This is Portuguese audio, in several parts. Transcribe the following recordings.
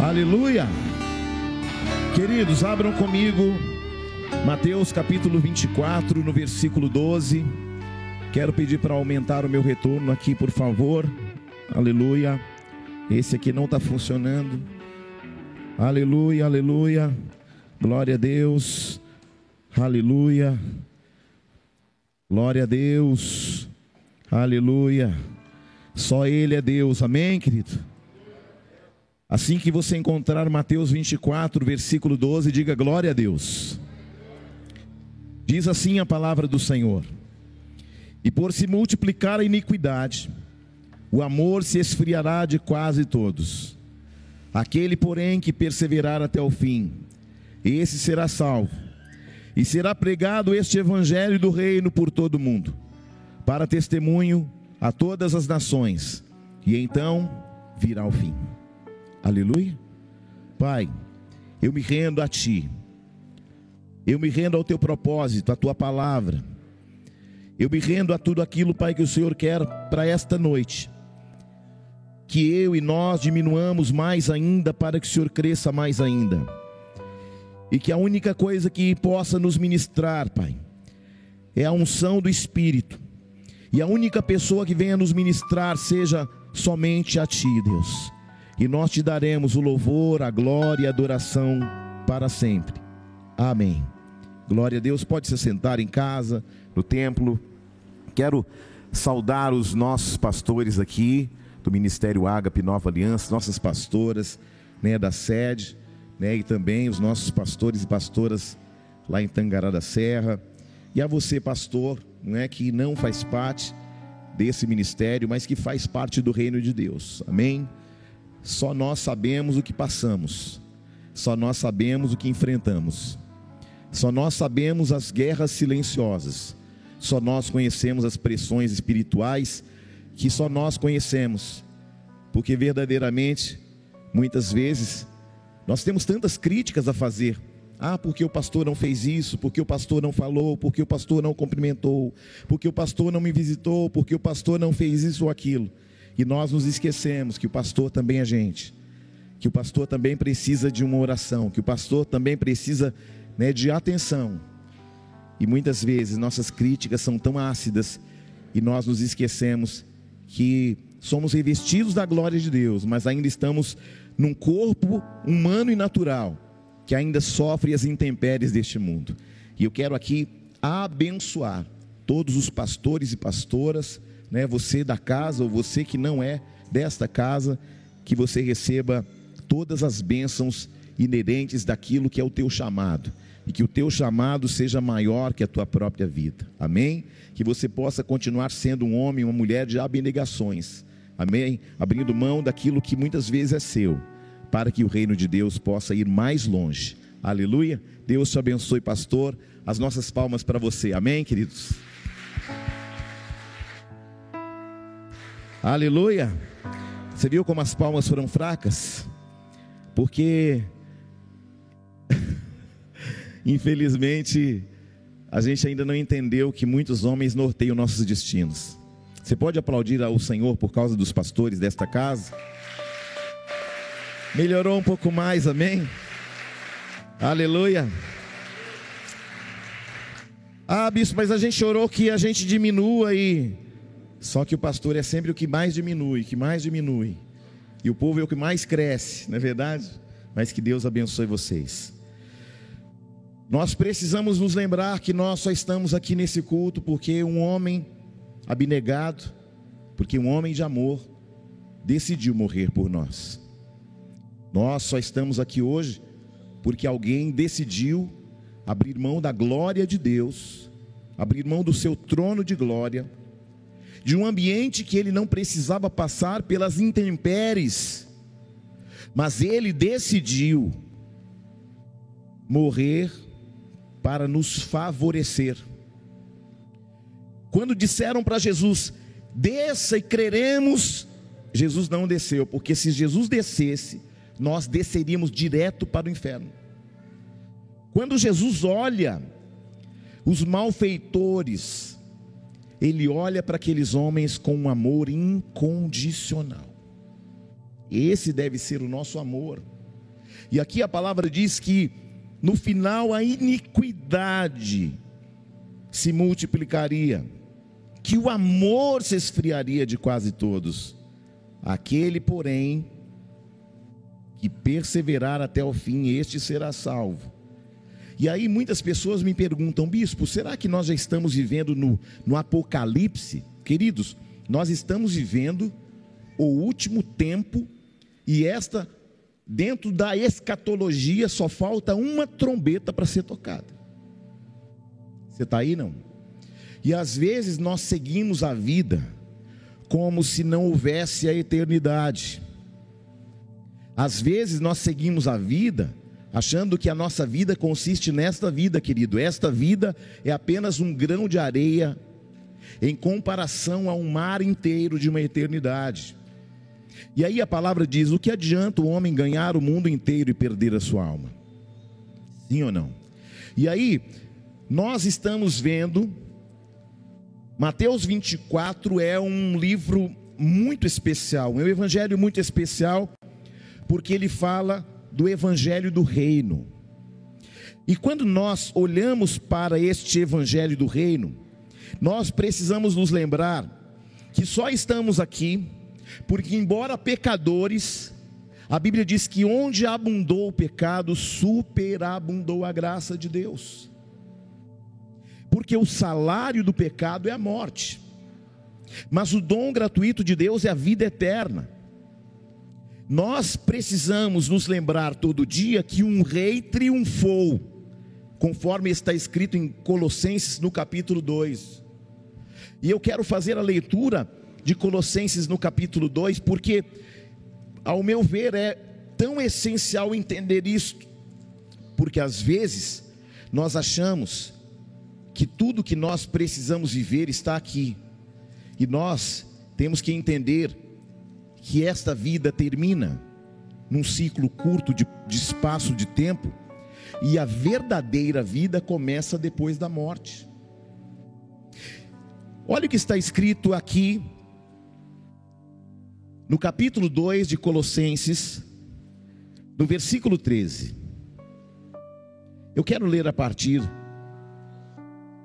Aleluia. Queridos, abram comigo Mateus capítulo 24, no versículo 12. Quero pedir para aumentar o meu retorno aqui, por favor. Aleluia. Esse aqui não está funcionando. Aleluia, aleluia. Glória a Deus. Aleluia. Glória a Deus. Aleluia. Só Ele é Deus. Amém, querido? Assim que você encontrar Mateus 24, versículo 12, diga glória a Deus. Diz assim a palavra do Senhor: E por se multiplicar a iniquidade, o amor se esfriará de quase todos. Aquele, porém, que perseverar até o fim, esse será salvo. E será pregado este evangelho do reino por todo o mundo, para testemunho a todas as nações, e então virá o fim. Aleluia. Pai, eu me rendo a Ti. Eu me rendo ao Teu propósito, à Tua palavra. Eu me rendo a tudo aquilo, Pai, que o Senhor quer para esta noite. Que eu e nós diminuamos mais ainda, para que o Senhor cresça mais ainda. E que a única coisa que possa nos ministrar, Pai, é a unção do Espírito. E a única pessoa que venha nos ministrar seja somente a Ti, Deus e nós te daremos o louvor, a glória e a adoração para sempre. Amém. Glória a Deus. Pode se sentar em casa, no templo. Quero saudar os nossos pastores aqui do Ministério Ágape Nova Aliança, nossas pastoras, né, da sede, né, e também os nossos pastores e pastoras lá em Tangará da Serra. E a você, pastor, é que não faz parte desse ministério, mas que faz parte do reino de Deus. Amém. Só nós sabemos o que passamos, só nós sabemos o que enfrentamos, só nós sabemos as guerras silenciosas, só nós conhecemos as pressões espirituais que só nós conhecemos, porque verdadeiramente, muitas vezes, nós temos tantas críticas a fazer. Ah, porque o pastor não fez isso, porque o pastor não falou, porque o pastor não cumprimentou, porque o pastor não me visitou, porque o pastor não fez isso ou aquilo. E nós nos esquecemos que o pastor também é gente, que o pastor também precisa de uma oração, que o pastor também precisa né, de atenção. E muitas vezes nossas críticas são tão ácidas e nós nos esquecemos que somos revestidos da glória de Deus, mas ainda estamos num corpo humano e natural que ainda sofre as intempéries deste mundo. E eu quero aqui abençoar todos os pastores e pastoras né, você da casa ou você que não é desta casa, que você receba todas as bênçãos inerentes daquilo que é o teu chamado e que o teu chamado seja maior que a tua própria vida. Amém? Que você possa continuar sendo um homem, uma mulher de abnegações. Amém? Abrindo mão daquilo que muitas vezes é seu, para que o reino de Deus possa ir mais longe. Aleluia. Deus te abençoe, pastor. As nossas palmas para você. Amém, queridos. Aleluia. Você viu como as palmas foram fracas? Porque, infelizmente, a gente ainda não entendeu que muitos homens norteiam nossos destinos. Você pode aplaudir ao Senhor por causa dos pastores desta casa? Melhorou um pouco mais, amém? Aleluia. Ah, bispo, mas a gente orou que a gente diminua e só que o pastor é sempre o que mais diminui, que mais diminui. E o povo é o que mais cresce, não é verdade? Mas que Deus abençoe vocês. Nós precisamos nos lembrar que nós só estamos aqui nesse culto porque um homem abnegado, porque um homem de amor decidiu morrer por nós. Nós só estamos aqui hoje porque alguém decidiu abrir mão da glória de Deus, abrir mão do seu trono de glória de um ambiente que ele não precisava passar pelas intempéries, mas ele decidiu morrer para nos favorecer. Quando disseram para Jesus, desça e creremos, Jesus não desceu, porque se Jesus descesse, nós desceríamos direto para o inferno. Quando Jesus olha os malfeitores, ele olha para aqueles homens com um amor incondicional. Esse deve ser o nosso amor. E aqui a palavra diz que no final a iniquidade se multiplicaria, que o amor se esfriaria de quase todos. Aquele, porém, que perseverar até o fim, este será salvo. E aí muitas pessoas me perguntam, bispo, será que nós já estamos vivendo no, no apocalipse? Queridos, nós estamos vivendo o último tempo e esta, dentro da escatologia, só falta uma trombeta para ser tocada. Você está aí não? E às vezes nós seguimos a vida como se não houvesse a eternidade. Às vezes nós seguimos a vida achando que a nossa vida consiste nesta vida, querido. Esta vida é apenas um grão de areia em comparação a um mar inteiro de uma eternidade. E aí a palavra diz: o que adianta o homem ganhar o mundo inteiro e perder a sua alma? Sim ou não? E aí, nós estamos vendo, Mateus 24 é um livro muito especial, é um evangelho muito especial, porque ele fala do evangelho do reino. E quando nós olhamos para este evangelho do reino, nós precisamos nos lembrar que só estamos aqui porque, embora pecadores, a Bíblia diz que onde abundou o pecado, superabundou a graça de Deus. Porque o salário do pecado é a morte, mas o dom gratuito de Deus é a vida eterna. Nós precisamos nos lembrar todo dia que um rei triunfou, conforme está escrito em Colossenses no capítulo 2. E eu quero fazer a leitura de Colossenses no capítulo 2, porque, ao meu ver, é tão essencial entender isto, porque às vezes nós achamos que tudo que nós precisamos viver está aqui, e nós temos que entender que esta vida termina num ciclo curto de, de espaço de tempo e a verdadeira vida começa depois da morte. Olha o que está escrito aqui no capítulo 2 de Colossenses, no versículo 13. Eu quero ler a partir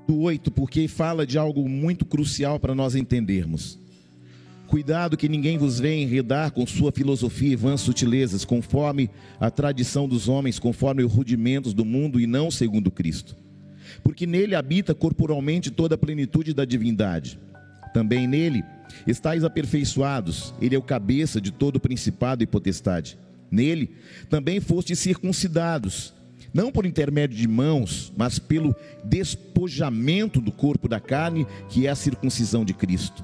do 8, porque fala de algo muito crucial para nós entendermos. Cuidado que ninguém vos venha enredar com sua filosofia e vãs sutilezas, conforme a tradição dos homens, conforme os rudimentos do mundo e não segundo Cristo. Porque nele habita corporalmente toda a plenitude da divindade. Também nele estáis aperfeiçoados, ele é o cabeça de todo principado e potestade. Nele também fostes circuncidados, não por intermédio de mãos, mas pelo despojamento do corpo da carne, que é a circuncisão de Cristo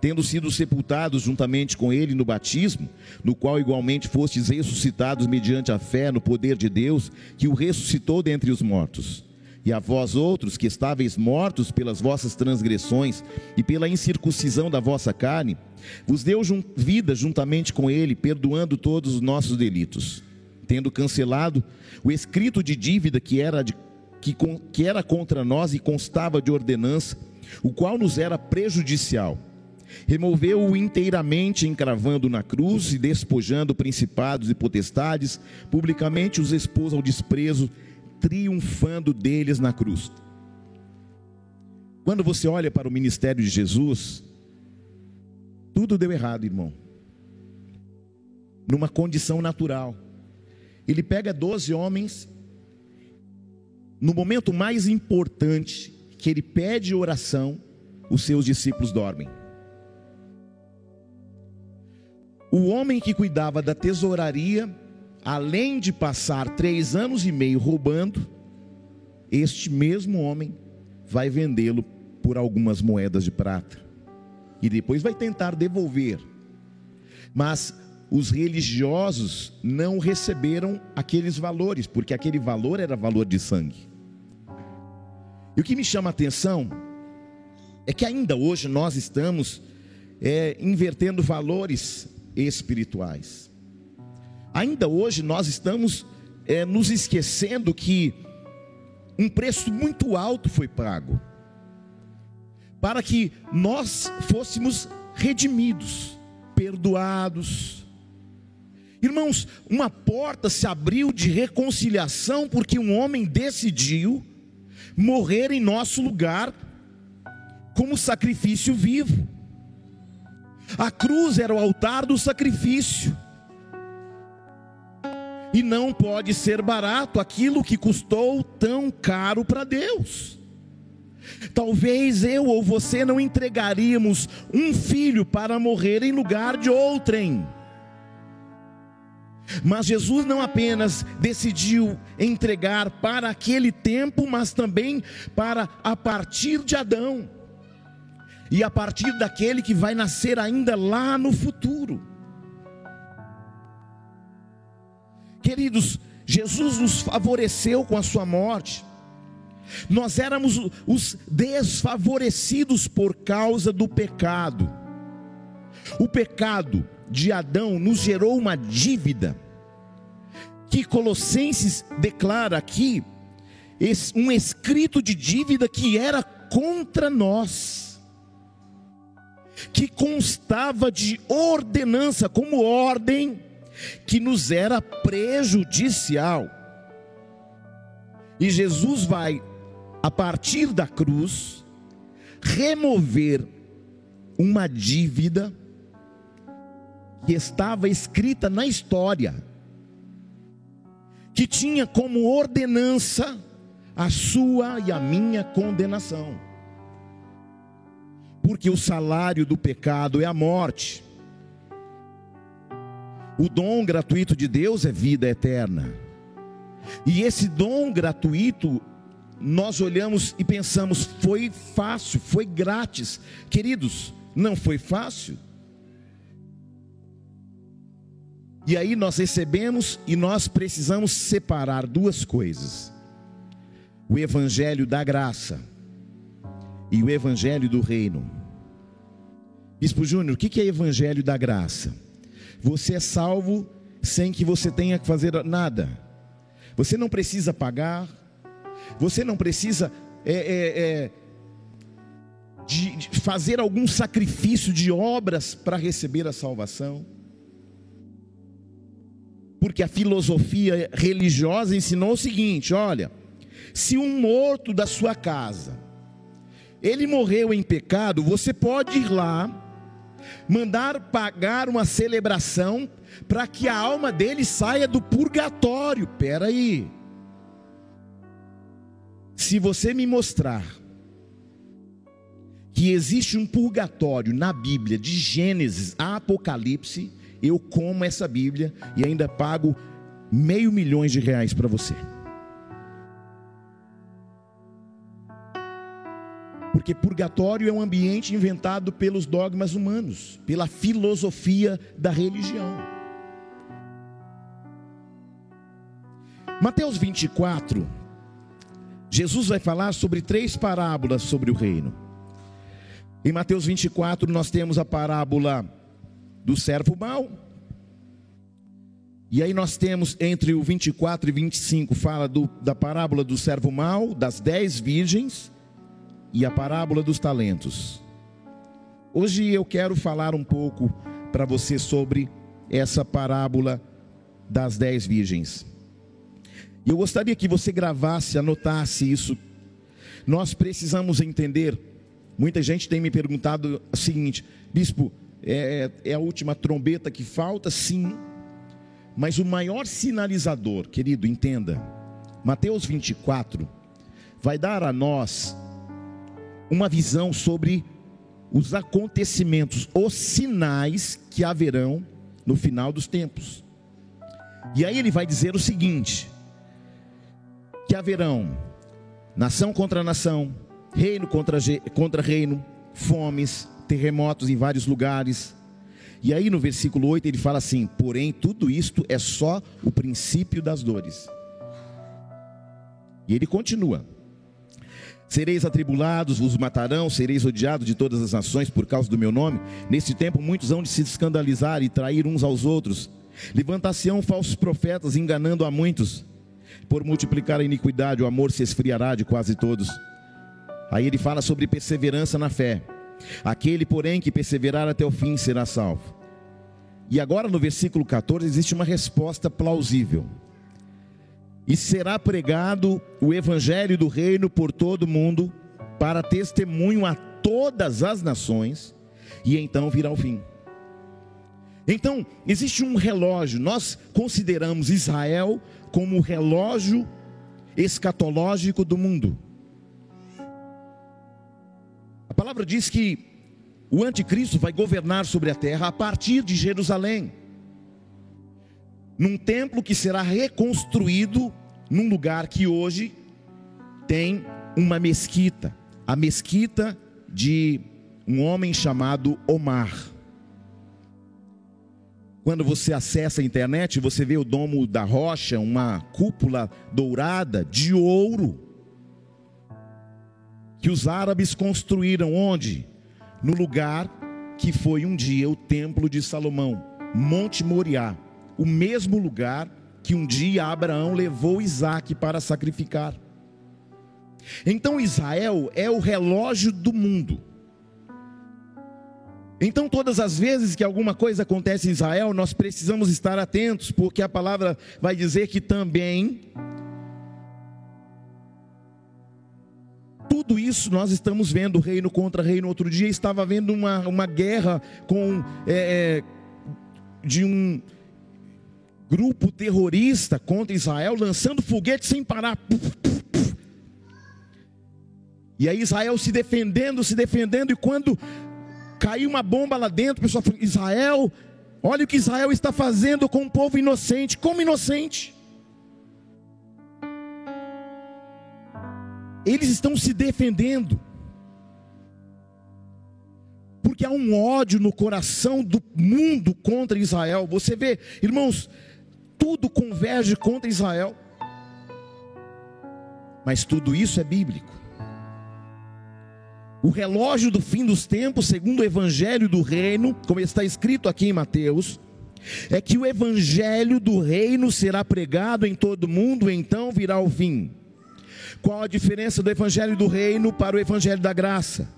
tendo sido sepultados juntamente com ele no batismo, no qual igualmente fostes ressuscitados mediante a fé no poder de Deus, que o ressuscitou dentre os mortos. E a vós outros que estáveis mortos pelas vossas transgressões e pela incircuncisão da vossa carne, vos deu vida juntamente com ele, perdoando todos os nossos delitos, tendo cancelado o escrito de dívida que era, de, que, que era contra nós e constava de ordenança, o qual nos era prejudicial Removeu-o inteiramente, encravando na cruz e despojando principados e potestades, publicamente os expôs ao desprezo, triunfando deles na cruz. Quando você olha para o ministério de Jesus, tudo deu errado, irmão. Numa condição natural. Ele pega doze homens, no momento mais importante, que ele pede oração, os seus discípulos dormem. O homem que cuidava da tesouraria, além de passar três anos e meio roubando, este mesmo homem vai vendê-lo por algumas moedas de prata e depois vai tentar devolver. Mas os religiosos não receberam aqueles valores, porque aquele valor era valor de sangue. E o que me chama a atenção é que ainda hoje nós estamos é, invertendo valores espirituais. Ainda hoje nós estamos é, nos esquecendo que um preço muito alto foi pago para que nós fôssemos redimidos, perdoados. Irmãos, uma porta se abriu de reconciliação porque um homem decidiu morrer em nosso lugar como sacrifício vivo. A cruz era o altar do sacrifício. E não pode ser barato aquilo que custou tão caro para Deus. Talvez eu ou você não entregaríamos um filho para morrer em lugar de outrem. Mas Jesus não apenas decidiu entregar para aquele tempo, mas também para a partir de Adão e a partir daquele que vai nascer ainda lá no futuro. Queridos, Jesus nos favoreceu com a sua morte. Nós éramos os desfavorecidos por causa do pecado. O pecado de Adão nos gerou uma dívida que Colossenses declara aqui, um escrito de dívida que era contra nós, que constava de ordenança, como ordem, que nos era prejudicial. E Jesus vai, a partir da cruz, remover uma dívida que estava escrita na história, que tinha como ordenança a sua e a minha condenação. Porque o salário do pecado é a morte. O dom gratuito de Deus é vida eterna. E esse dom gratuito, nós olhamos e pensamos, foi fácil, foi grátis. Queridos, não foi fácil. E aí nós recebemos e nós precisamos separar duas coisas: o evangelho da graça e o evangelho do reino. Bispo Júnior, o que é evangelho da graça? Você é salvo sem que você tenha que fazer nada. Você não precisa pagar. Você não precisa é, é, é, de, de fazer algum sacrifício de obras para receber a salvação porque a filosofia religiosa ensinou o seguinte: olha, se um morto da sua casa, ele morreu em pecado, você pode ir lá, mandar pagar uma celebração para que a alma dele saia do purgatório. Pera aí. Se você me mostrar que existe um purgatório na Bíblia, de Gênesis a Apocalipse, eu como essa Bíblia e ainda pago meio milhões de reais para você. Porque purgatório é um ambiente inventado pelos dogmas humanos, pela filosofia da religião. Mateus 24, Jesus vai falar sobre três parábolas sobre o reino. Em Mateus 24, nós temos a parábola do servo mau. E aí nós temos entre o 24 e 25 fala do, da parábola do servo mau, das dez virgens e a parábola dos talentos. Hoje eu quero falar um pouco para você sobre essa parábola das dez virgens. E eu gostaria que você gravasse, anotasse isso. Nós precisamos entender. Muita gente tem me perguntado o seguinte, bispo, é, é a última trombeta que falta? Sim. Mas o maior sinalizador, querido, entenda, Mateus 24, vai dar a nós uma visão sobre os acontecimentos, os sinais que haverão no final dos tempos. E aí ele vai dizer o seguinte: que haverão nação contra nação, reino contra, contra reino, fomes, terremotos em vários lugares. E aí no versículo 8 ele fala assim: Porém, tudo isto é só o princípio das dores. E ele continua: Sereis atribulados, vos matarão, sereis odiados de todas as nações por causa do meu nome. Neste tempo, muitos hão de se escandalizar e trair uns aos outros. Levantar-se-ão falsos profetas, enganando a muitos. Por multiplicar a iniquidade, o amor se esfriará de quase todos. Aí ele fala sobre perseverança na fé. Aquele, porém, que perseverar até o fim será salvo. E agora no versículo 14 existe uma resposta plausível. E será pregado o evangelho do reino por todo o mundo, para testemunho a todas as nações, e então virá o fim. Então, existe um relógio, nós consideramos Israel como o relógio escatológico do mundo. A palavra diz que o anticristo vai governar sobre a terra a partir de Jerusalém, num templo que será reconstruído num lugar que hoje tem uma mesquita, a mesquita de um homem chamado Omar. Quando você acessa a internet, você vê o domo da rocha, uma cúpula dourada de ouro que os árabes construíram onde? No lugar que foi um dia o templo de Salomão, Monte Moriá, o mesmo lugar que um dia Abraão levou Isaac para sacrificar. Então Israel é o relógio do mundo. Então, todas as vezes que alguma coisa acontece em Israel, nós precisamos estar atentos, porque a palavra vai dizer que também tudo isso nós estamos vendo reino contra reino. Outro dia estava havendo uma, uma guerra com é, é, de um grupo terrorista contra Israel, lançando foguetes sem parar. E aí Israel se defendendo, se defendendo, e quando caiu uma bomba lá dentro, o pessoal falou: Israel, olha o que Israel está fazendo com um povo inocente. Como inocente? Eles estão se defendendo. Porque há um ódio no coração do mundo contra Israel. Você vê, irmãos, tudo converge contra Israel. Mas tudo isso é bíblico. O relógio do fim dos tempos, segundo o evangelho do reino, como está escrito aqui em Mateus, é que o evangelho do reino será pregado em todo mundo, então virá o fim. Qual a diferença do evangelho do reino para o evangelho da graça?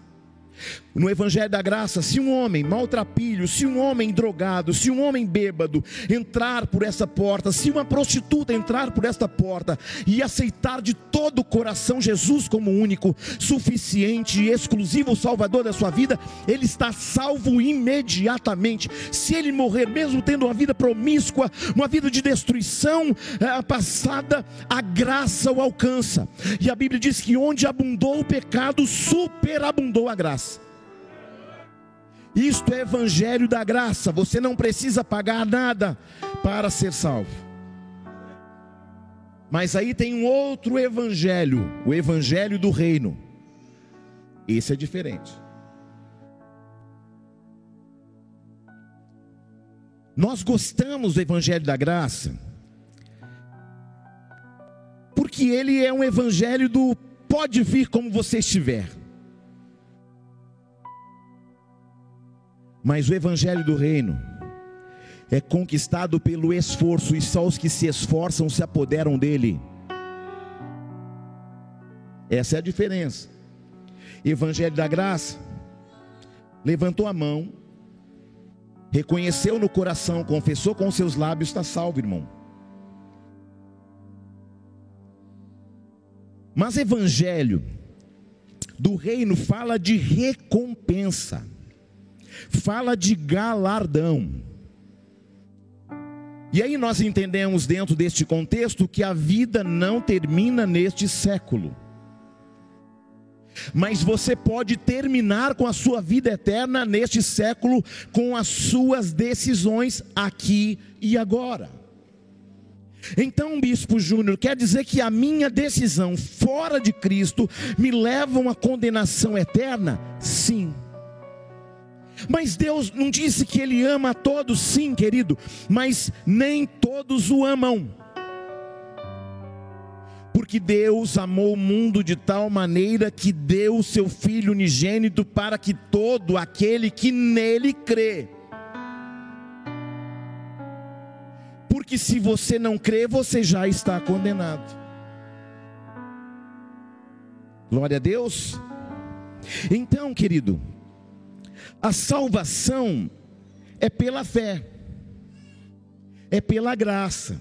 No Evangelho da Graça, se um homem maltrapilho, se um homem drogado, se um homem bêbado entrar por essa porta, se uma prostituta entrar por esta porta e aceitar de todo o coração Jesus como único, suficiente e exclusivo Salvador da sua vida, ele está salvo imediatamente. Se ele morrer, mesmo tendo uma vida promíscua, uma vida de destruição é, passada, a graça o alcança. E a Bíblia diz que onde abundou o pecado, superabundou a graça. Isto é evangelho da graça. Você não precisa pagar nada para ser salvo. Mas aí tem um outro evangelho, o evangelho do reino. Esse é diferente. Nós gostamos do evangelho da graça, porque ele é um evangelho do pode vir como você estiver. Mas o evangelho do reino é conquistado pelo esforço, e só os que se esforçam se apoderam dele. Essa é a diferença. Evangelho da graça, levantou a mão, reconheceu no coração, confessou com seus lábios, está salvo, irmão. Mas evangelho do reino fala de recompensa fala de galardão. E aí nós entendemos dentro deste contexto que a vida não termina neste século. Mas você pode terminar com a sua vida eterna neste século com as suas decisões aqui e agora. Então, Bispo Júnior, quer dizer que a minha decisão fora de Cristo me leva a uma condenação eterna? Sim. Mas Deus não disse que Ele ama a todos, sim, querido, mas nem todos o amam. Porque Deus amou o mundo de tal maneira que deu o seu Filho unigênito para que todo aquele que nele crê. Porque se você não crê, você já está condenado. Glória a Deus. Então, querido, a salvação é pela fé. é pela graça.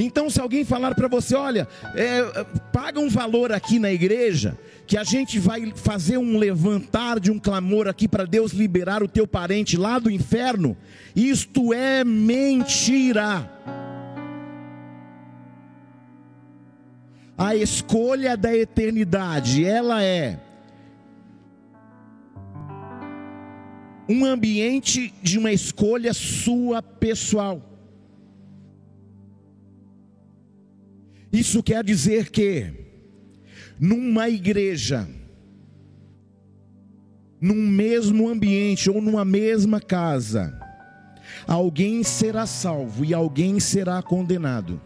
Então, se alguém falar para você, olha, é, paga um valor aqui na igreja, que a gente vai fazer um levantar de um clamor aqui para Deus liberar o teu parente lá do inferno, isto é mentira. A escolha da eternidade, ela é um ambiente de uma escolha sua pessoal. Isso quer dizer que, numa igreja, num mesmo ambiente ou numa mesma casa, alguém será salvo e alguém será condenado.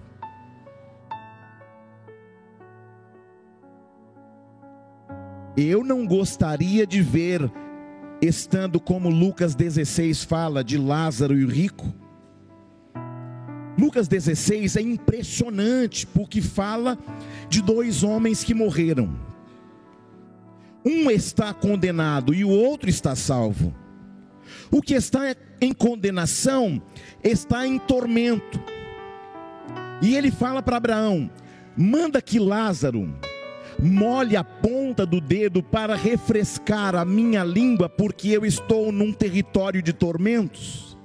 Eu não gostaria de ver, estando como Lucas 16 fala de Lázaro e o rico, Lucas 16 é impressionante, porque fala de dois homens que morreram. Um está condenado e o outro está salvo. O que está em condenação está em tormento. E ele fala para Abraão: manda que Lázaro molhe a ponta do dedo para refrescar a minha língua, porque eu estou num território de tormentos.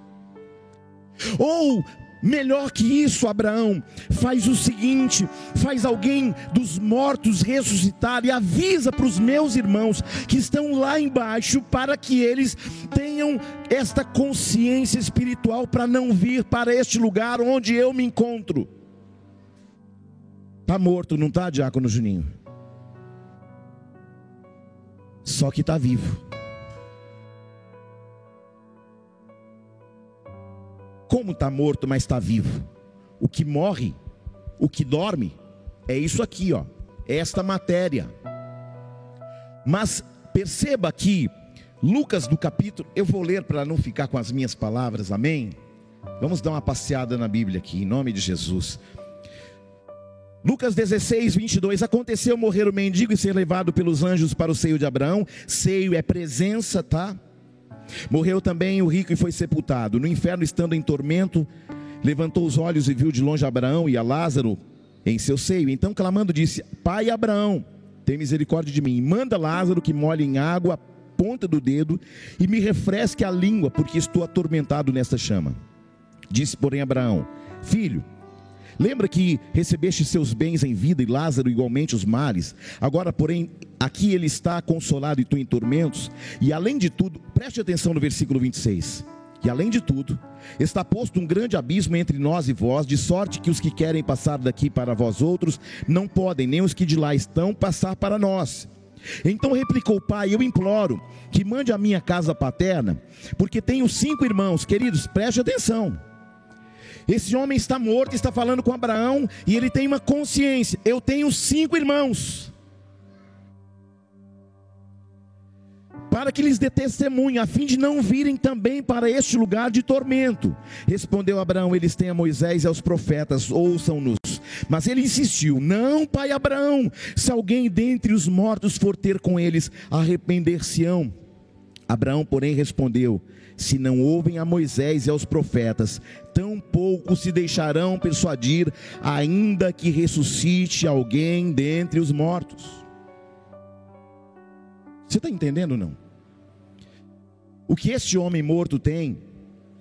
Ou Melhor que isso, Abraão, faz o seguinte: faz alguém dos mortos ressuscitar e avisa para os meus irmãos que estão lá embaixo, para que eles tenham esta consciência espiritual para não vir para este lugar onde eu me encontro. Está morto, não está, Diácono Juninho? Só que está vivo. Como está morto, mas está vivo? O que morre, o que dorme, é isso aqui, ó, é esta matéria. Mas perceba que Lucas do capítulo, eu vou ler para não ficar com as minhas palavras, amém? Vamos dar uma passeada na Bíblia aqui, em nome de Jesus. Lucas 16, 22. Aconteceu morrer o mendigo e ser levado pelos anjos para o seio de Abraão. Seio é presença, tá? Morreu também o rico e foi sepultado. No inferno, estando em tormento, levantou os olhos e viu de longe Abraão e a Lázaro em seu seio. Então, clamando, disse: Pai Abraão, tem misericórdia de mim. Manda Lázaro que molhe em água a ponta do dedo e me refresque a língua, porque estou atormentado nesta chama. Disse, porém, Abraão: Filho, Lembra que recebeste seus bens em vida e Lázaro igualmente os males. Agora, porém, aqui ele está consolado e tu em tormentos. E além de tudo, preste atenção no versículo 26. E além de tudo, está posto um grande abismo entre nós e vós, de sorte que os que querem passar daqui para vós outros não podem, nem os que de lá estão passar para nós. Então replicou o pai: Eu imploro que mande a minha casa paterna, porque tenho cinco irmãos. Queridos, preste atenção. Esse homem está morto, está falando com Abraão, e ele tem uma consciência: eu tenho cinco irmãos. Para que lhes dê testemunho, a fim de não virem também para este lugar de tormento. Respondeu Abraão: Eles têm a Moisés e aos profetas, ouçam-nos. Mas ele insistiu: Não, pai Abraão, se alguém dentre os mortos for ter com eles, arrepender-se-ão. Abraão, porém, respondeu: se não ouvem a Moisés e aos profetas, tampouco se deixarão persuadir, ainda que ressuscite alguém dentre os mortos. Você está entendendo ou não? O que este homem morto tem?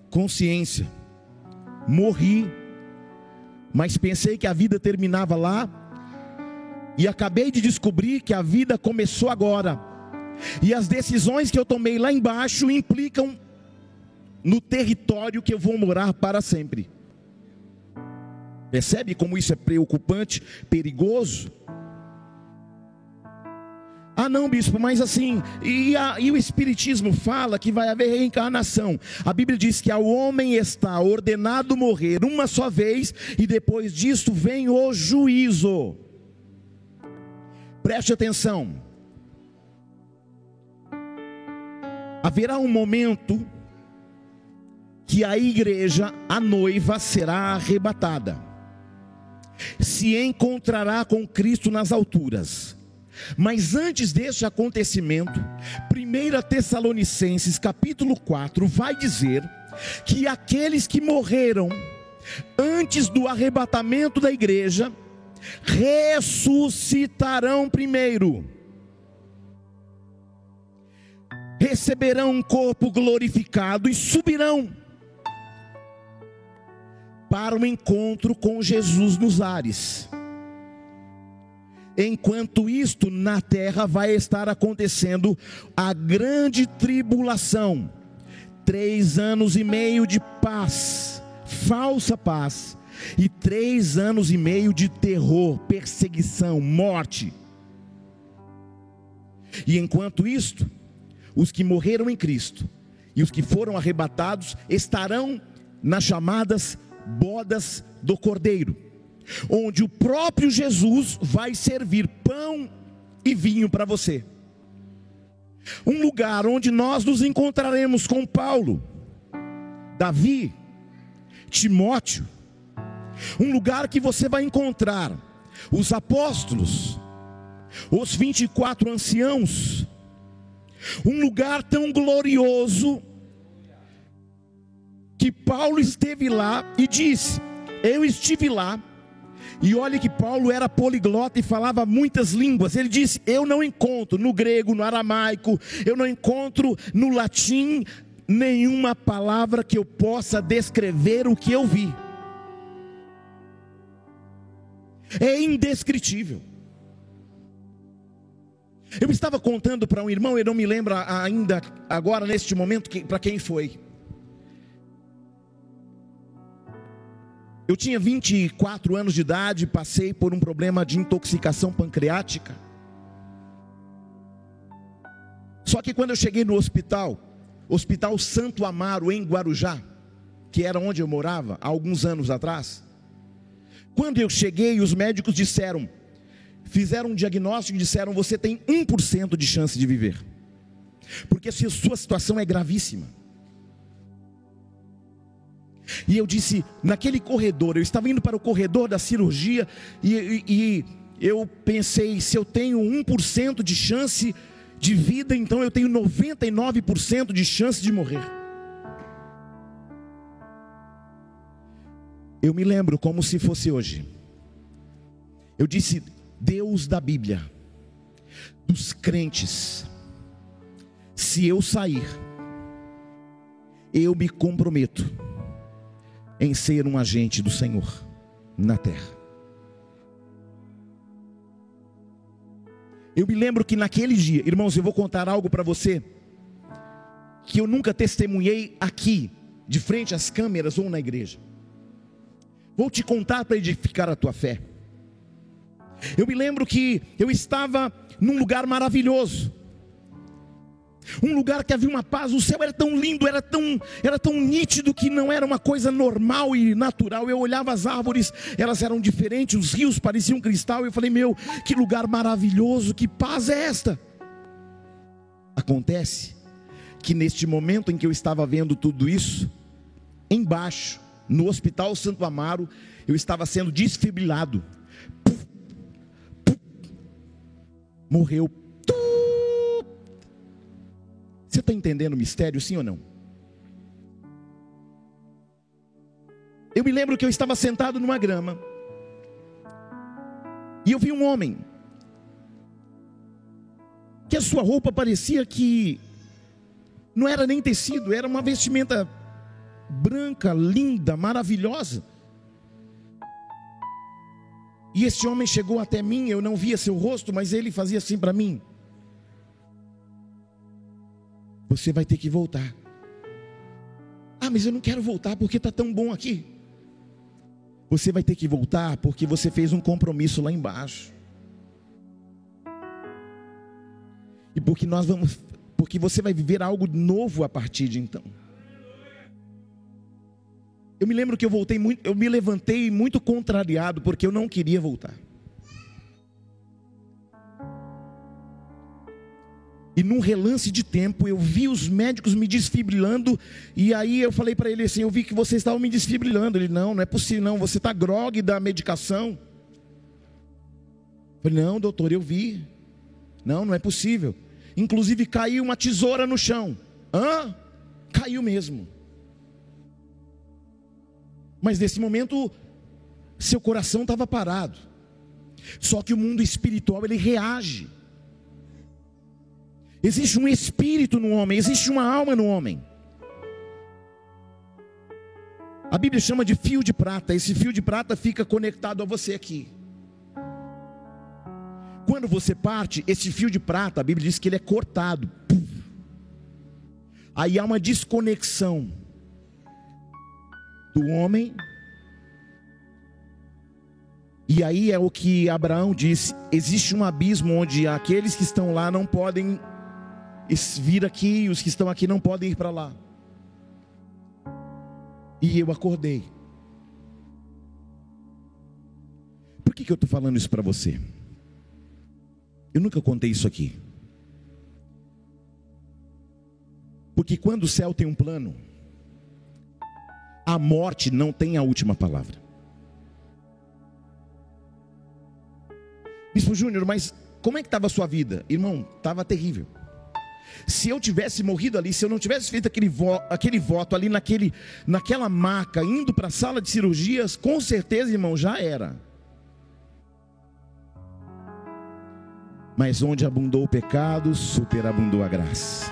Consciência. Morri, mas pensei que a vida terminava lá, e acabei de descobrir que a vida começou agora. E as decisões que eu tomei lá embaixo implicam no território que eu vou morar para sempre. Percebe como isso é preocupante, perigoso? Ah, não, bispo, mas assim, e, a, e, o Espiritismo fala que vai haver reencarnação. A Bíblia diz que ao homem está ordenado morrer uma só vez, e depois disto vem o juízo. Preste atenção. Haverá um momento que a igreja, a noiva, será arrebatada, se encontrará com Cristo nas alturas. Mas antes deste acontecimento, 1 Tessalonicenses capítulo 4 vai dizer que aqueles que morreram antes do arrebatamento da igreja ressuscitarão primeiro. Receberão um corpo glorificado e subirão para o encontro com Jesus nos ares. Enquanto isto na terra vai estar acontecendo a grande tribulação, três anos e meio de paz, falsa paz, e três anos e meio de terror, perseguição, morte. E enquanto isto, os que morreram em Cristo e os que foram arrebatados estarão nas chamadas bodas do Cordeiro onde o próprio Jesus vai servir pão e vinho para você. Um lugar onde nós nos encontraremos com Paulo, Davi, Timóteo. Um lugar que você vai encontrar os apóstolos, os 24 anciãos. Um lugar tão glorioso que Paulo esteve lá e disse: Eu estive lá e olhe que Paulo era poliglota e falava muitas línguas. Ele disse: Eu não encontro no grego, no aramaico, eu não encontro no latim nenhuma palavra que eu possa descrever o que eu vi. É indescritível. Eu estava contando para um irmão, ele não me lembra ainda agora neste momento para quem foi. Eu tinha 24 anos de idade, passei por um problema de intoxicação pancreática. Só que quando eu cheguei no hospital, Hospital Santo Amaro, em Guarujá, que era onde eu morava há alguns anos atrás, quando eu cheguei, os médicos disseram, fizeram um diagnóstico e disseram: você tem 1% de chance de viver, porque a sua situação é gravíssima. E eu disse, naquele corredor, eu estava indo para o corredor da cirurgia e, e, e eu pensei, se eu tenho 1% de chance de vida, então eu tenho 99% de chance de morrer. Eu me lembro como se fosse hoje. Eu disse, Deus da Bíblia, dos crentes, se eu sair, eu me comprometo em ser um agente do Senhor na terra. Eu me lembro que naquele dia, irmãos, eu vou contar algo para você que eu nunca testemunhei aqui, de frente às câmeras ou na igreja. Vou te contar para edificar a tua fé. Eu me lembro que eu estava num lugar maravilhoso um lugar que havia uma paz, o céu era tão lindo, era tão, era tão nítido que não era uma coisa normal e natural. Eu olhava as árvores, elas eram diferentes, os rios pareciam cristal. Eu falei, meu, que lugar maravilhoso, que paz é esta? Acontece que neste momento em que eu estava vendo tudo isso, embaixo, no Hospital Santo Amaro, eu estava sendo desfibrilado. Morreu você está entendendo o mistério, sim ou não? Eu me lembro que eu estava sentado numa grama. E eu vi um homem. Que a sua roupa parecia que não era nem tecido, era uma vestimenta branca, linda, maravilhosa. E esse homem chegou até mim, eu não via seu rosto, mas ele fazia assim para mim. Você vai ter que voltar. Ah, mas eu não quero voltar porque está tão bom aqui. Você vai ter que voltar porque você fez um compromisso lá embaixo. E porque nós vamos, porque você vai viver algo novo a partir de então. Eu me lembro que eu voltei muito, eu me levantei muito contrariado porque eu não queria voltar. E num relance de tempo, eu vi os médicos me desfibrilando. E aí eu falei para ele assim: Eu vi que você estava me desfibrilando. Ele: Não, não é possível, não. Você está grogue da medicação. Eu falei: Não, doutor, eu vi. Não, não é possível. Inclusive caiu uma tesoura no chão. Hã? Caiu mesmo. Mas nesse momento, seu coração estava parado. Só que o mundo espiritual ele reage. Existe um espírito no homem, existe uma alma no homem. A Bíblia chama de fio de prata. Esse fio de prata fica conectado a você aqui. Quando você parte, esse fio de prata, a Bíblia diz que ele é cortado. Aí há uma desconexão do homem. E aí é o que Abraão disse: existe um abismo onde aqueles que estão lá não podem vir aqui, os que estão aqui não podem ir para lá. E eu acordei. Por que, que eu estou falando isso para você? Eu nunca contei isso aqui. Porque quando o céu tem um plano, a morte não tem a última palavra. Bispo Júnior, mas como é que estava a sua vida? Irmão, estava terrível. Se eu tivesse morrido ali, se eu não tivesse feito aquele, vo, aquele voto ali naquele, naquela maca, indo para a sala de cirurgias, com certeza, irmão, já era. Mas onde abundou o pecado, superabundou a graça.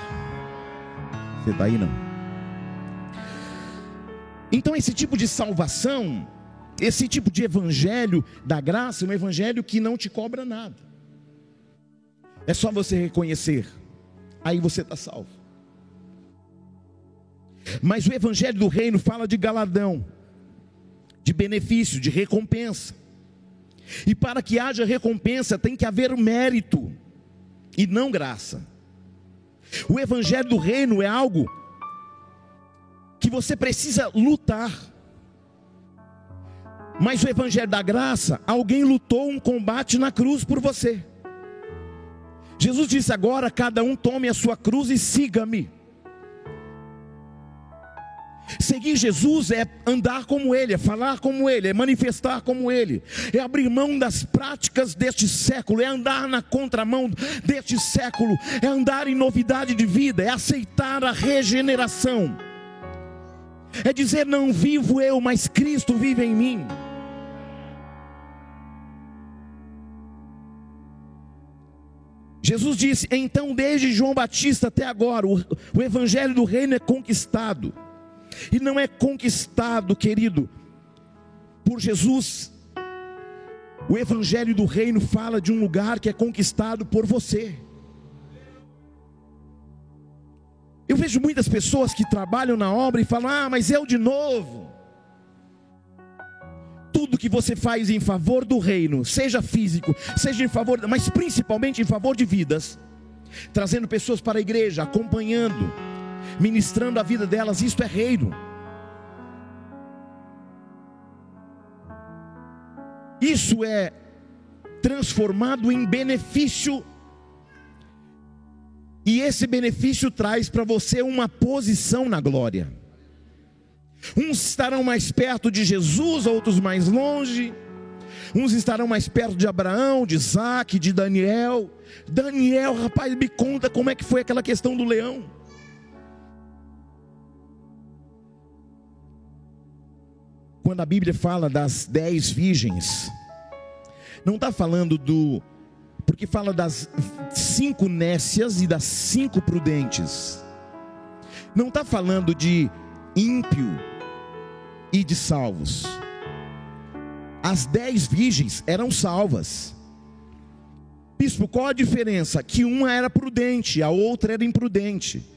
Você está aí não? Então, esse tipo de salvação, esse tipo de evangelho da graça, é um evangelho que não te cobra nada. É só você reconhecer, aí você está salvo. Mas o evangelho do reino fala de galadão, de benefício, de recompensa. E para que haja recompensa tem que haver mérito e não graça. O evangelho do reino é algo que você precisa lutar. Mas o evangelho da graça, alguém lutou um combate na cruz por você. Jesus disse agora: cada um tome a sua cruz e siga-me. Seguir Jesus é andar como Ele, é falar como Ele, é manifestar como Ele, é abrir mão das práticas deste século, é andar na contramão deste século, é andar em novidade de vida, é aceitar a regeneração, é dizer: não vivo eu, mas Cristo vive em mim. Jesus disse: então, desde João Batista até agora, o, o evangelho do reino é conquistado. E não é conquistado, querido, por Jesus. O evangelho do reino fala de um lugar que é conquistado por você. Eu vejo muitas pessoas que trabalham na obra e falam: "Ah, mas eu de novo". Tudo que você faz em favor do reino, seja físico, seja em favor, mas principalmente em favor de vidas, trazendo pessoas para a igreja, acompanhando, ministrando a vida delas, isto é reino. Isso é transformado em benefício. E esse benefício traz para você uma posição na glória. Uns estarão mais perto de Jesus, outros mais longe. Uns estarão mais perto de Abraão, de Isaac, de Daniel. Daniel, rapaz, me conta como é que foi aquela questão do leão. quando a Bíblia fala das dez virgens, não está falando do. Porque fala das cinco nécias e das cinco prudentes. Não está falando de ímpio e de salvos. As dez virgens eram salvas. Bispo, qual a diferença? Que uma era prudente, a outra era imprudente.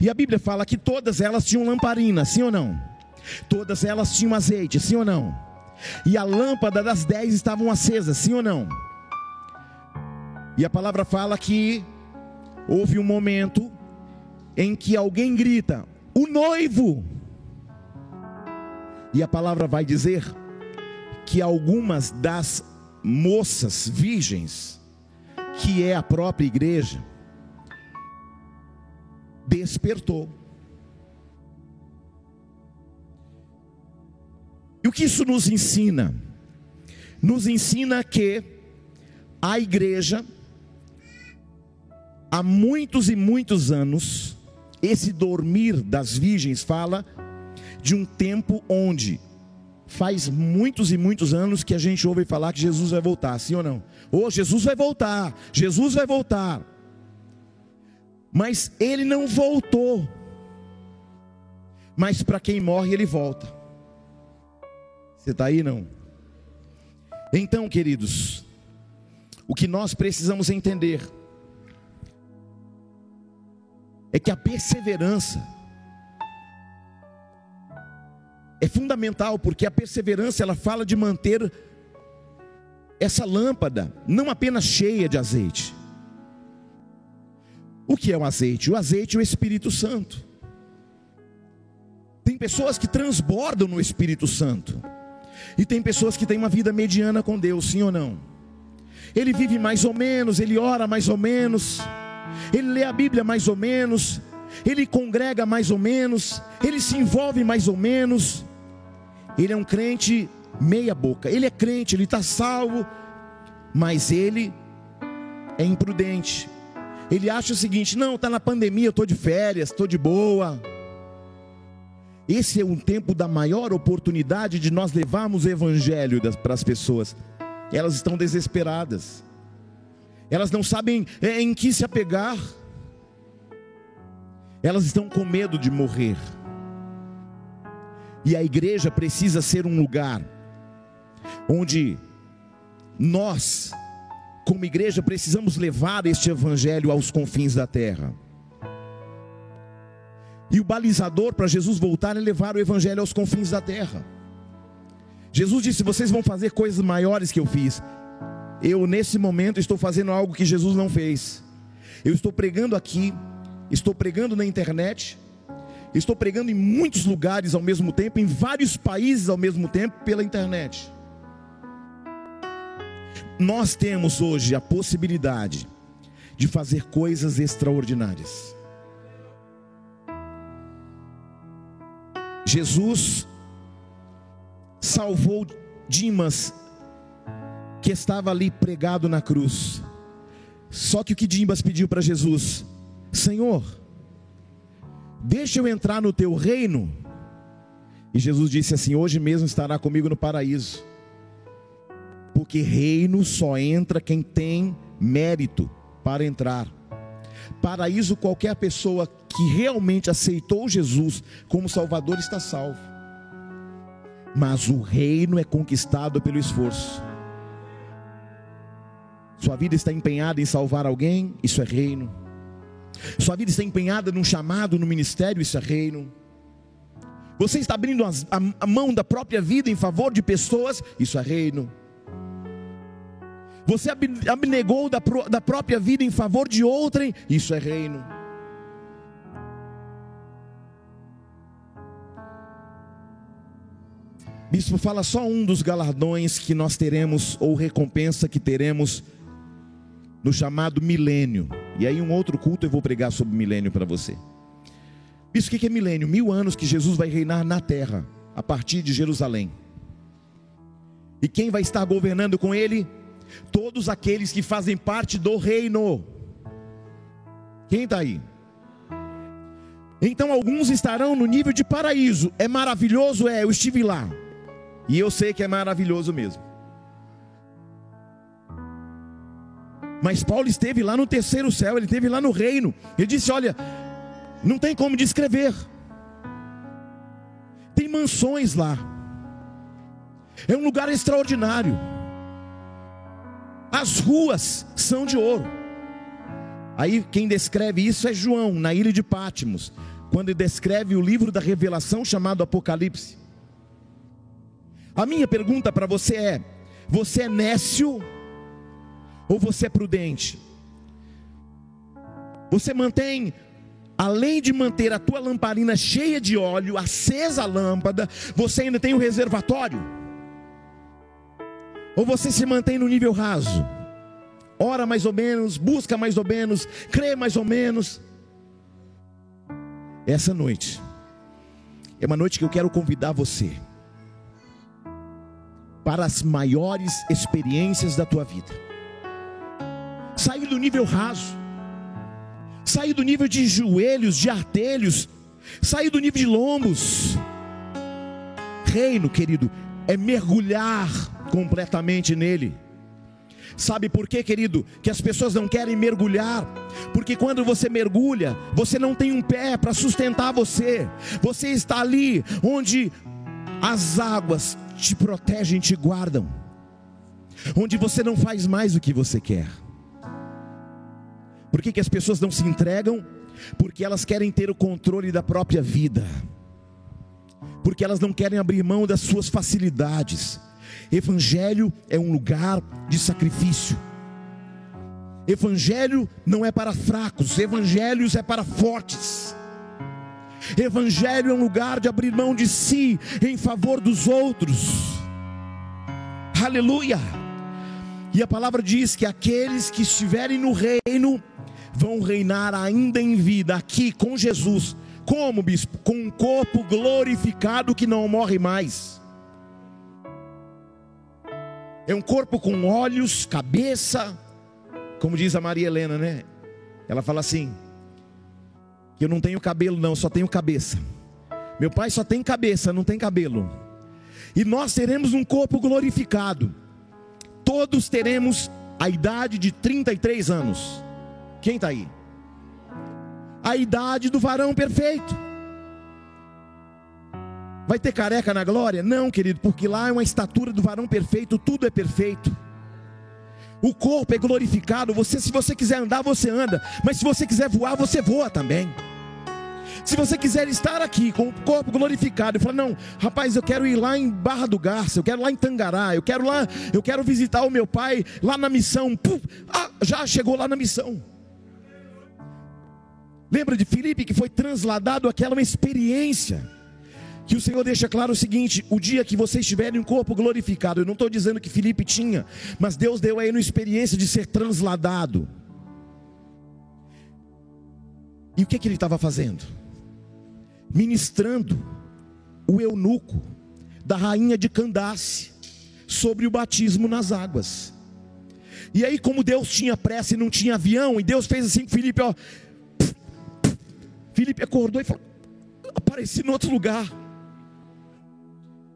E a Bíblia fala que todas elas tinham lamparina, sim ou não? Todas elas tinham azeite, sim ou não? E a lâmpada das dez estavam acesas, sim ou não? E a palavra fala que houve um momento em que alguém grita: O noivo! E a palavra vai dizer que algumas das moças virgens, que é a própria igreja, despertou. E o que isso nos ensina? Nos ensina que a igreja, há muitos e muitos anos, esse dormir das virgens fala de um tempo onde faz muitos e muitos anos que a gente ouve falar que Jesus vai voltar, sim ou não? Ou oh, Jesus vai voltar, Jesus vai voltar. Mas ele não voltou. Mas para quem morre, ele volta. Você está aí não? Então, queridos, o que nós precisamos entender é que a perseverança é fundamental, porque a perseverança ela fala de manter essa lâmpada não apenas cheia de azeite. O que é o azeite? O azeite é o Espírito Santo. Tem pessoas que transbordam no Espírito Santo. E tem pessoas que têm uma vida mediana com Deus, sim ou não? Ele vive mais ou menos, ele ora mais ou menos ele lê a Bíblia mais ou menos, ele congrega mais ou menos, ele se envolve mais ou menos. Ele é um crente meia boca. Ele é crente, ele está salvo, mas ele é imprudente. Ele acha o seguinte: não, está na pandemia, estou de férias, estou de boa. Esse é um tempo da maior oportunidade de nós levarmos o evangelho para as pessoas. Elas estão desesperadas elas não sabem é, em que se apegar, elas estão com medo de morrer. E a igreja precisa ser um lugar onde nós, como igreja, precisamos levar este evangelho aos confins da terra. E o balizador para Jesus voltar é levar o evangelho aos confins da terra. Jesus disse: Vocês vão fazer coisas maiores que eu fiz. Eu, nesse momento, estou fazendo algo que Jesus não fez. Eu estou pregando aqui, estou pregando na internet, estou pregando em muitos lugares ao mesmo tempo, em vários países ao mesmo tempo, pela internet. Nós temos hoje a possibilidade de fazer coisas extraordinárias. Jesus salvou Dimas que estava ali pregado na cruz. Só que o que Dimbas pediu para Jesus: Senhor, deixa eu entrar no teu reino. E Jesus disse assim: Hoje mesmo estará comigo no paraíso. Porque reino só entra quem tem mérito para entrar. Paraíso, qualquer pessoa que realmente aceitou Jesus como Salvador está salvo. Mas o reino é conquistado pelo esforço. Sua vida está empenhada em salvar alguém, isso é reino. Sua vida está empenhada num chamado, no ministério, isso é reino. Você está abrindo a, a mão da própria vida em favor de pessoas, isso é reino. Você abnegou da, da própria vida em favor de outrem, isso é reino. Bispo, fala só um dos galardões que nós teremos, ou recompensa que teremos no chamado milênio. E aí, um outro culto eu vou pregar sobre milênio para você. Isso o que é milênio? Mil anos que Jesus vai reinar na terra, a partir de Jerusalém. E quem vai estar governando com ele? Todos aqueles que fazem parte do reino. Quem está aí? Então alguns estarão no nível de paraíso. É maravilhoso? É, eu estive lá. E eu sei que é maravilhoso mesmo. Mas Paulo esteve lá no terceiro céu, ele esteve lá no reino. Ele disse: Olha, não tem como descrever. Tem mansões lá. É um lugar extraordinário. As ruas são de ouro. Aí quem descreve isso é João, na ilha de Pátimos, quando descreve o livro da revelação chamado Apocalipse. A minha pergunta para você é: você é nécio ou você é prudente? Você mantém, além de manter a tua lamparina cheia de óleo, acesa a lâmpada, você ainda tem um reservatório? Ou você se mantém no nível raso? Ora mais ou menos, busca mais ou menos, crê mais ou menos. Essa noite é uma noite que eu quero convidar você para as maiores experiências da tua vida sair do nível raso, sair do nível de joelhos, de artelhos, sair do nível de lombos. Reino, querido, é mergulhar completamente nele. Sabe por quê, querido? Que as pessoas não querem mergulhar, porque quando você mergulha, você não tem um pé para sustentar você, você está ali onde as águas te protegem, te guardam, onde você não faz mais o que você quer. Por que, que as pessoas não se entregam? Porque elas querem ter o controle da própria vida, porque elas não querem abrir mão das suas facilidades. Evangelho é um lugar de sacrifício. Evangelho não é para fracos, evangelhos é para fortes. Evangelho é um lugar de abrir mão de si em favor dos outros. Aleluia! E a palavra diz que aqueles que estiverem no reino vão reinar ainda em vida aqui com Jesus. Como, bispo? Com um corpo glorificado que não morre mais. É um corpo com olhos, cabeça, como diz a Maria Helena, né? Ela fala assim: eu não tenho cabelo, não, só tenho cabeça. Meu pai só tem cabeça, não tem cabelo. E nós teremos um corpo glorificado. Todos teremos a idade de 33 anos. Quem está aí? A idade do varão perfeito. Vai ter careca na glória? Não, querido, porque lá é uma estatura do varão perfeito, tudo é perfeito. O corpo é glorificado. Você, se você quiser andar, você anda. Mas se você quiser voar, você voa também. Se você quiser estar aqui com o corpo glorificado e falar, não, rapaz, eu quero ir lá em Barra do Garça, eu quero lá em Tangará, eu quero lá, eu quero visitar o meu pai lá na missão. Puf, ah, já chegou lá na missão. Lembra de Filipe que foi transladado aquela uma experiência que o Senhor deixa claro o seguinte: o dia que vocês tiverem um corpo glorificado, eu não estou dizendo que Felipe tinha, mas Deus deu a ele uma experiência de ser transladado. E o que, que ele estava fazendo? Ministrando o eunuco da rainha de Candace sobre o batismo nas águas. E aí, como Deus tinha pressa e não tinha avião, e Deus fez assim com Felipe, ó. Felipe acordou e falou: apareci em outro lugar.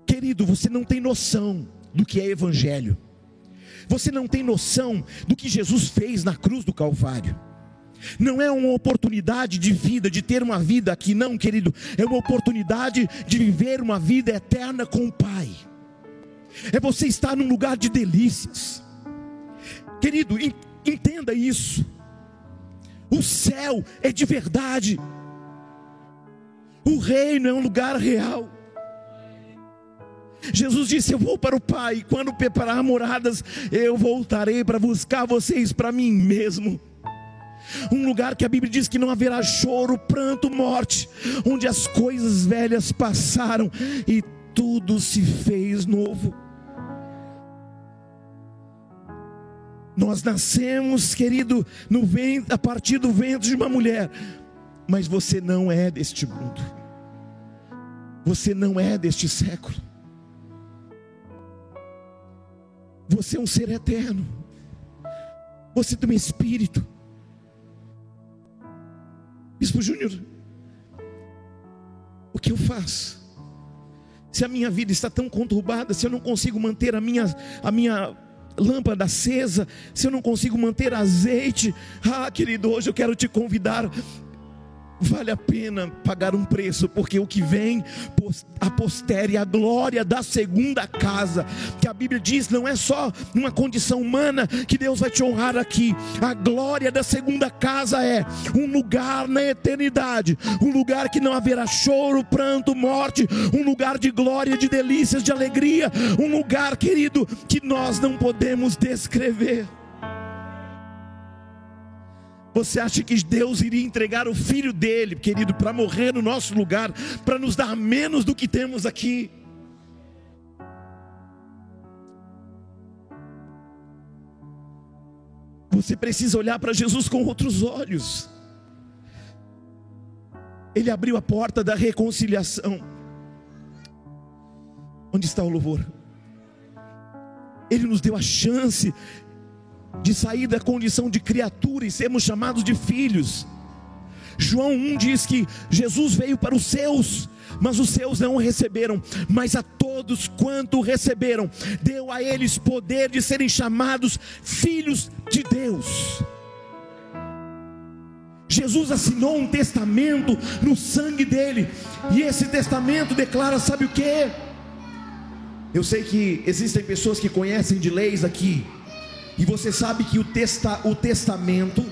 Querido, você não tem noção do que é evangelho. Você não tem noção do que Jesus fez na cruz do Calvário. Não é uma oportunidade de vida, de ter uma vida aqui, não, querido. É uma oportunidade de viver uma vida eterna com o Pai. É você estar num lugar de delícias. Querido, entenda isso. O céu é de verdade. O reino é um lugar real. Jesus disse: Eu vou para o Pai, quando preparar moradas, eu voltarei para buscar vocês para mim mesmo. Um lugar que a Bíblia diz que não haverá choro, pranto, morte, onde as coisas velhas passaram e tudo se fez novo. Nós nascemos, querido, no ventre, a partir do ventre de uma mulher, mas você não é deste mundo, você não é deste século. Você é um ser eterno. Você tem um espírito. Bispo Júnior, o que eu faço? Se a minha vida está tão conturbada, se eu não consigo manter a minha, a minha lâmpada acesa, se eu não consigo manter azeite, ah, querido, hoje eu quero te convidar vale a pena pagar um preço, porque o que vem a postere, a glória da segunda casa, que a Bíblia diz, não é só uma condição humana que Deus vai te honrar aqui, a glória da segunda casa é um lugar na eternidade, um lugar que não haverá choro, pranto, morte, um lugar de glória, de delícias, de alegria, um lugar, querido, que nós não podemos descrever. Você acha que Deus iria entregar o filho dele, querido, para morrer no nosso lugar, para nos dar menos do que temos aqui? Você precisa olhar para Jesus com outros olhos. Ele abriu a porta da reconciliação. Onde está o louvor? Ele nos deu a chance de sair da condição de criatura e sermos chamados de filhos. João 1 diz que Jesus veio para os seus, mas os seus não o receberam, mas a todos quanto receberam, deu a eles poder de serem chamados filhos de Deus. Jesus assinou um testamento no sangue dele, e esse testamento declara: sabe o que? Eu sei que existem pessoas que conhecem de leis aqui, e você sabe que o, testa, o testamento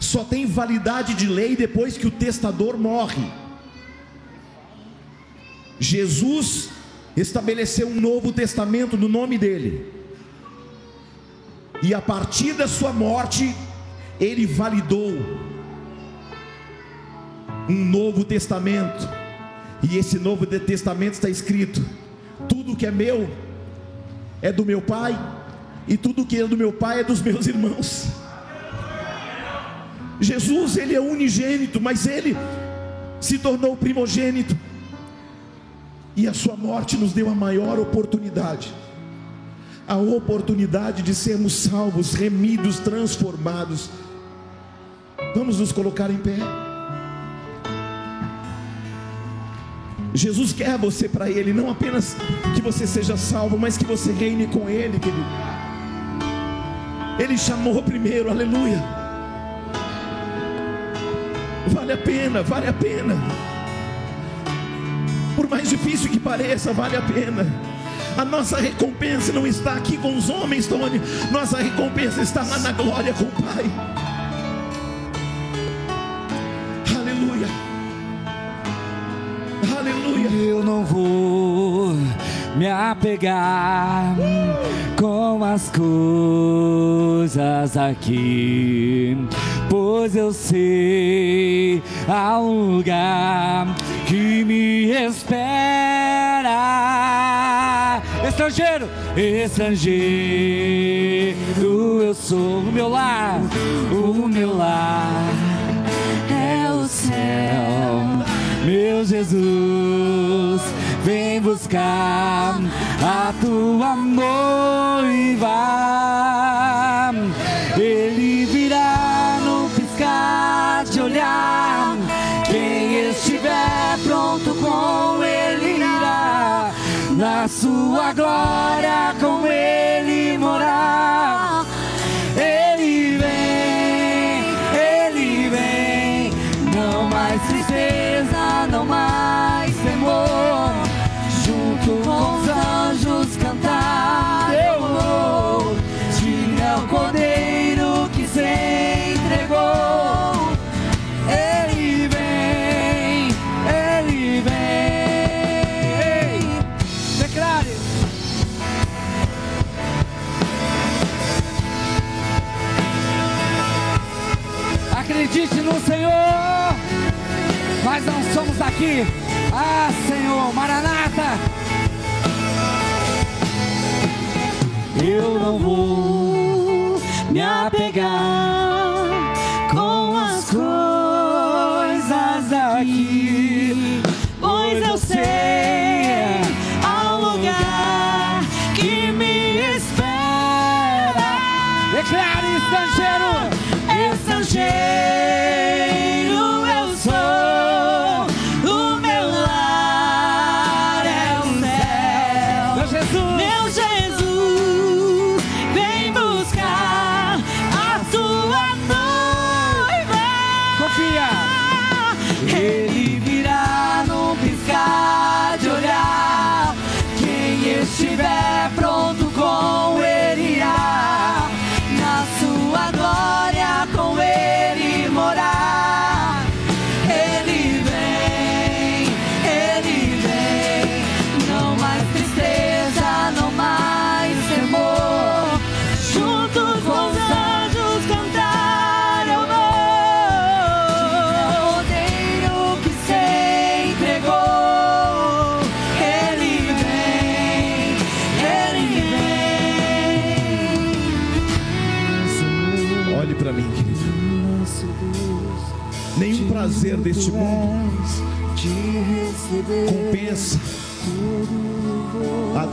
só tem validade de lei depois que o testador morre. Jesus estabeleceu um novo testamento no nome dele, e a partir da sua morte, ele validou um novo testamento, e esse novo testamento está escrito: tudo que é meu é do meu pai, e tudo que é do meu pai é dos meus irmãos. Jesus, ele é unigênito, mas ele se tornou primogênito, e a sua morte nos deu a maior oportunidade a oportunidade de sermos salvos, remidos, transformados. Vamos nos colocar em pé. Jesus quer você para Ele, não apenas que você seja salvo, mas que você reine com Ele, querido. Ele chamou primeiro, aleluia. Vale a pena, vale a pena. Por mais difícil que pareça, vale a pena. A nossa recompensa não está aqui com os homens, Tony. Nossa recompensa está lá na glória com o Pai. Aleluia. Aleluia. Eu não vou me apegar com as coisas aqui, pois eu sei há um lugar que me espera. Estrangeiro, estrangeiro, eu sou o meu lar, o meu lar é o céu. Meu Jesus, vem buscar a tua noiva. Ele virá no piscar de olhar. Quem estiver pronto com ele irá. Na sua glória com ele Acredite no Senhor. Nós não somos daqui. Ah, Senhor, Maranata. Eu não vou me apegar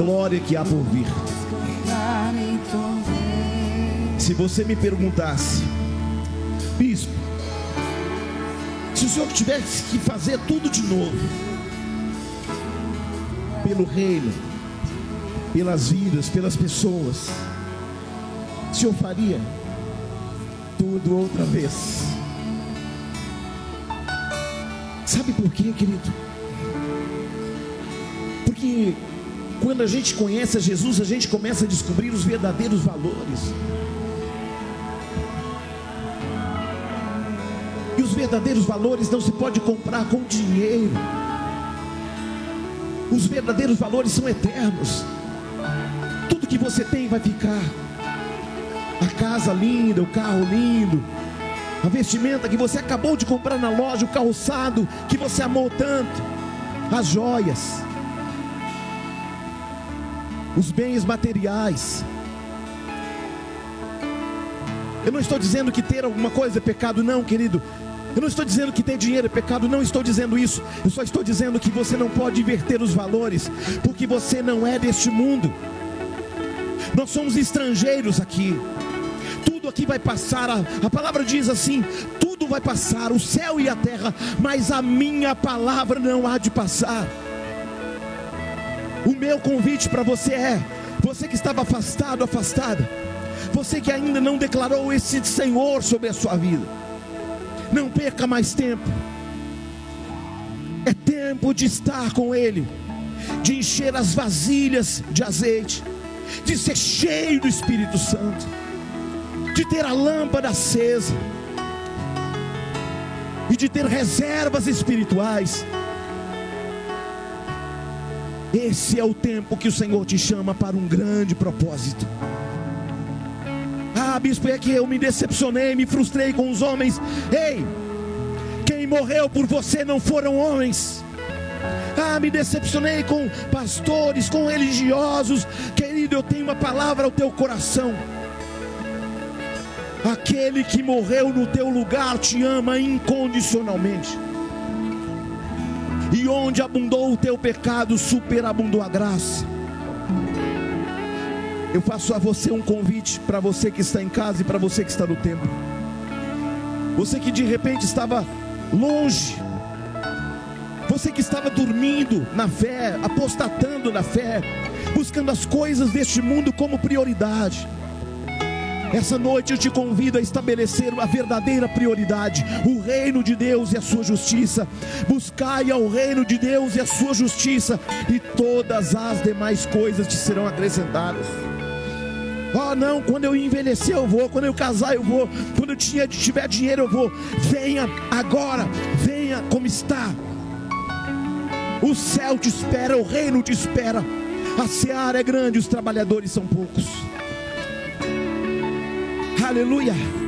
glória que há por vir. Se você me perguntasse, bispo, o Senhor tivesse que fazer tudo de novo, pelo reino, pelas vidas, pelas pessoas, o Senhor faria tudo outra vez. Sabe por quê, querido? Porque quando a gente conhece a Jesus, a gente começa a descobrir os verdadeiros valores. E os verdadeiros valores não se pode comprar com dinheiro. Os verdadeiros valores são eternos. Tudo que você tem vai ficar. A casa linda, o carro lindo, a vestimenta que você acabou de comprar na loja, o calçado que você amou tanto, as joias, os bens materiais. Eu não estou dizendo que ter alguma coisa é pecado, não, querido. Eu não estou dizendo que ter dinheiro é pecado, não estou dizendo isso. Eu só estou dizendo que você não pode inverter os valores, porque você não é deste mundo. Nós somos estrangeiros aqui. Tudo aqui vai passar. A, a palavra diz assim: tudo vai passar, o céu e a terra, mas a minha palavra não há de passar. O meu convite para você é: você que estava afastado, afastada, você que ainda não declarou esse Senhor sobre a sua vida não perca mais tempo. É tempo de estar com Ele, de encher as vasilhas de azeite, de ser cheio do Espírito Santo, de ter a lâmpada acesa e de ter reservas espirituais. Esse é o tempo que o Senhor te chama para um grande propósito. Ah, bispo, é que eu me decepcionei, me frustrei com os homens. Ei, quem morreu por você não foram homens. Ah, me decepcionei com pastores, com religiosos. Querido, eu tenho uma palavra ao teu coração. Aquele que morreu no teu lugar te ama incondicionalmente. E onde abundou o teu pecado, superabundou a graça. Eu faço a você um convite para você que está em casa e para você que está no templo. Você que de repente estava longe, você que estava dormindo na fé, apostatando na fé, buscando as coisas deste mundo como prioridade. Essa noite eu te convido a estabelecer a verdadeira prioridade: o reino de Deus e a sua justiça. Buscai ao reino de Deus e a sua justiça, e todas as demais coisas te serão acrescentadas. Oh, não, quando eu envelhecer eu vou, quando eu casar eu vou, quando eu tiver dinheiro eu vou. Venha agora, venha como está. O céu te espera, o reino te espera. A seara é grande, os trabalhadores são poucos. Aleluia.